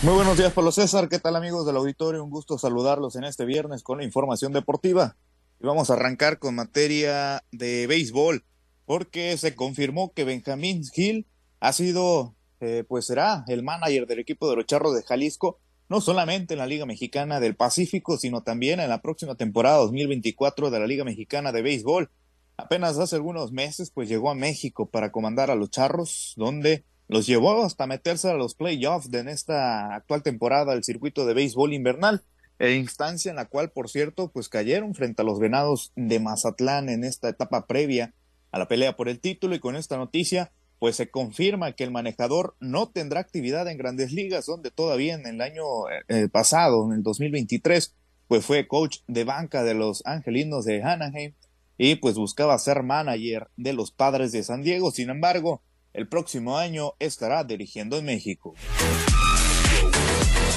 Muy buenos días, Pablo César. ¿Qué tal, amigos del auditorio? Un gusto saludarlos en este viernes con la información deportiva. Y vamos a arrancar con materia de béisbol, porque se confirmó que Benjamín Gil ha sido, eh, pues será el manager del equipo de los Charros de Jalisco, no solamente en la Liga Mexicana del Pacífico, sino también en la próxima temporada 2024 de la Liga Mexicana de Béisbol. Apenas hace algunos meses, pues llegó a México para comandar a los Charros, donde los llevó hasta meterse a los playoffs de en esta actual temporada del circuito de béisbol invernal, e instancia en la cual, por cierto, pues cayeron frente a los Venados de Mazatlán en esta etapa previa a la pelea por el título y con esta noticia pues se confirma que el manejador no tendrá actividad en grandes ligas, donde todavía en el año eh, pasado, en el 2023, pues fue coach de banca de los Angelinos de Anaheim y pues buscaba ser manager de los Padres de San Diego. Sin embargo, el próximo año estará dirigiendo en México.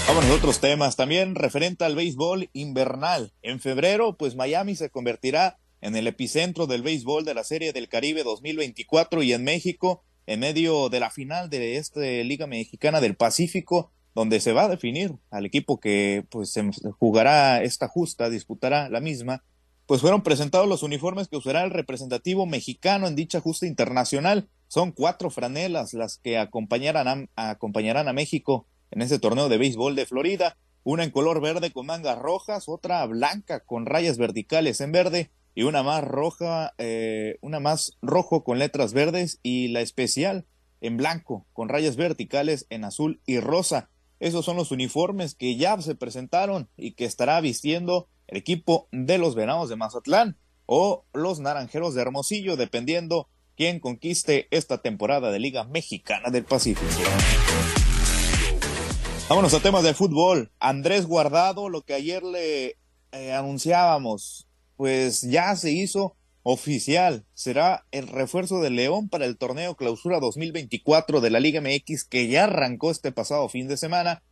Vamos a otros temas también referente al béisbol invernal. En febrero, pues Miami se convertirá en el epicentro del béisbol de la Serie del Caribe 2024 y en México, en medio de la final de esta Liga Mexicana del Pacífico, donde se va a definir al equipo que pues jugará esta justa, disputará la misma, pues fueron presentados los uniformes que usará el representativo mexicano en dicha justa internacional. Son cuatro franelas las que acompañarán a, acompañarán a México en ese torneo de béisbol de Florida. Una en color verde con mangas rojas, otra blanca con rayas verticales en verde y una más roja, eh, una más rojo con letras verdes y la especial en blanco con rayas verticales en azul y rosa. Esos son los uniformes que ya se presentaron y que estará vistiendo el equipo de los Venados de Mazatlán o los Naranjeros de Hermosillo, dependiendo quien conquiste esta temporada de Liga Mexicana del Pacífico. Vámonos a temas de fútbol. Andrés Guardado, lo que ayer le eh, anunciábamos, pues ya se hizo oficial. Será el refuerzo de León para el torneo Clausura 2024 de la Liga MX que ya arrancó este pasado fin de semana.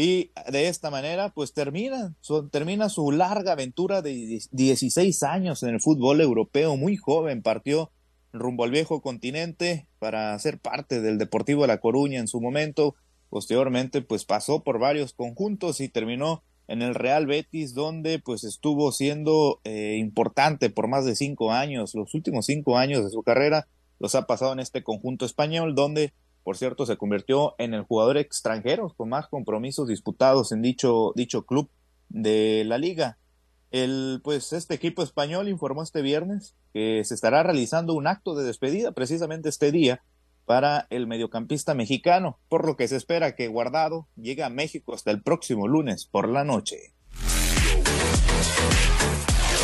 Y de esta manera, pues termina su, termina su larga aventura de 16 años en el fútbol europeo. Muy joven, partió rumbo al viejo continente para ser parte del Deportivo de La Coruña en su momento. Posteriormente, pues pasó por varios conjuntos y terminó en el Real Betis, donde pues estuvo siendo eh, importante por más de cinco años. Los últimos cinco años de su carrera los ha pasado en este conjunto español, donde, por cierto, se convirtió en el jugador extranjero con más compromisos disputados en dicho, dicho club de la liga. El, pues este equipo español informó este viernes que se estará realizando un acto de despedida precisamente este día para el mediocampista mexicano, por lo que se espera que Guardado llegue a México hasta el próximo lunes por la noche.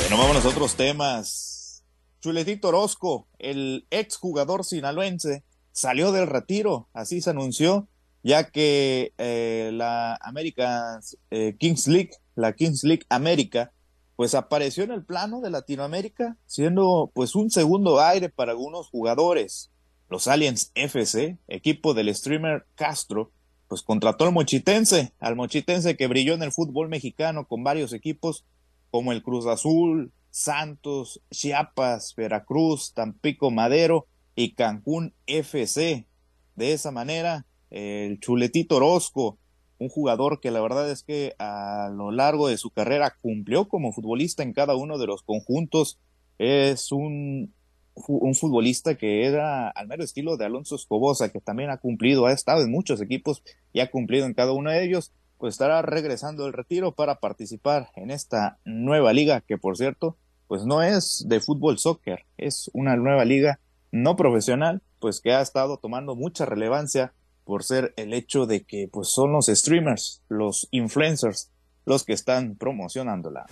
Bueno, vamos a otros temas. Chuletito Orozco, el exjugador sinaloense, salió del retiro, así se anunció, ya que eh, la América eh, Kings League, la Kings League América, pues apareció en el plano de Latinoamérica, siendo pues un segundo aire para algunos jugadores. Los Aliens FC, equipo del streamer Castro, pues contrató al Mochitense, al Mochitense que brilló en el fútbol mexicano con varios equipos como el Cruz Azul, Santos, Chiapas, Veracruz, Tampico Madero y Cancún FC. De esa manera, el Chuletito Orozco, un jugador que la verdad es que a lo largo de su carrera cumplió como futbolista en cada uno de los conjuntos. Es un, un futbolista que era al mero estilo de Alonso Escobosa, que también ha cumplido, ha estado en muchos equipos y ha cumplido en cada uno de ellos, pues estará regresando del retiro para participar en esta nueva liga, que por cierto, pues no es de fútbol soccer, es una nueva liga no profesional, pues que ha estado tomando mucha relevancia por ser el hecho de que pues son los streamers, los influencers, los que están promocionándola.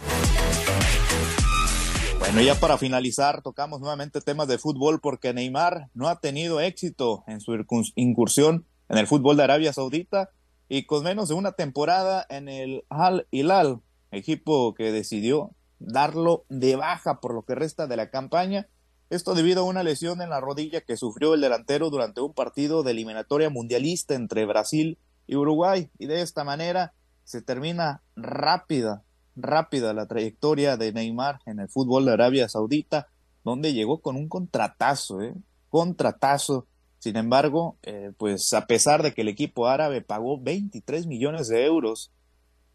Bueno, ya para finalizar, tocamos nuevamente temas de fútbol porque Neymar no ha tenido éxito en su incursión en el fútbol de Arabia Saudita y con menos de una temporada en el Al Hilal, equipo que decidió darlo de baja por lo que resta de la campaña esto debido a una lesión en la rodilla que sufrió el delantero durante un partido de eliminatoria mundialista entre Brasil y Uruguay. Y de esta manera se termina rápida, rápida la trayectoria de Neymar en el fútbol de Arabia Saudita, donde llegó con un contratazo, ¿eh? contratazo, Sin embargo, eh, pues a pesar de que el equipo árabe pagó 23 millones de euros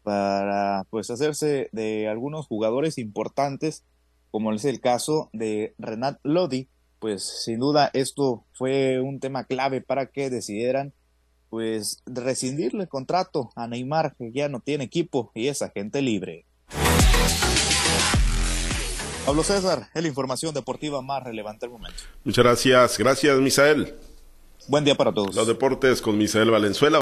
para pues hacerse de algunos jugadores importantes, como es el caso de Renat Lodi, pues sin duda esto fue un tema clave para que decidieran pues rescindirle el contrato a Neymar, que ya no tiene equipo y es agente libre. Pablo César, es la información deportiva más relevante del momento. Muchas gracias, gracias Misael. Buen día para todos. Los deportes con Misael Valenzuela.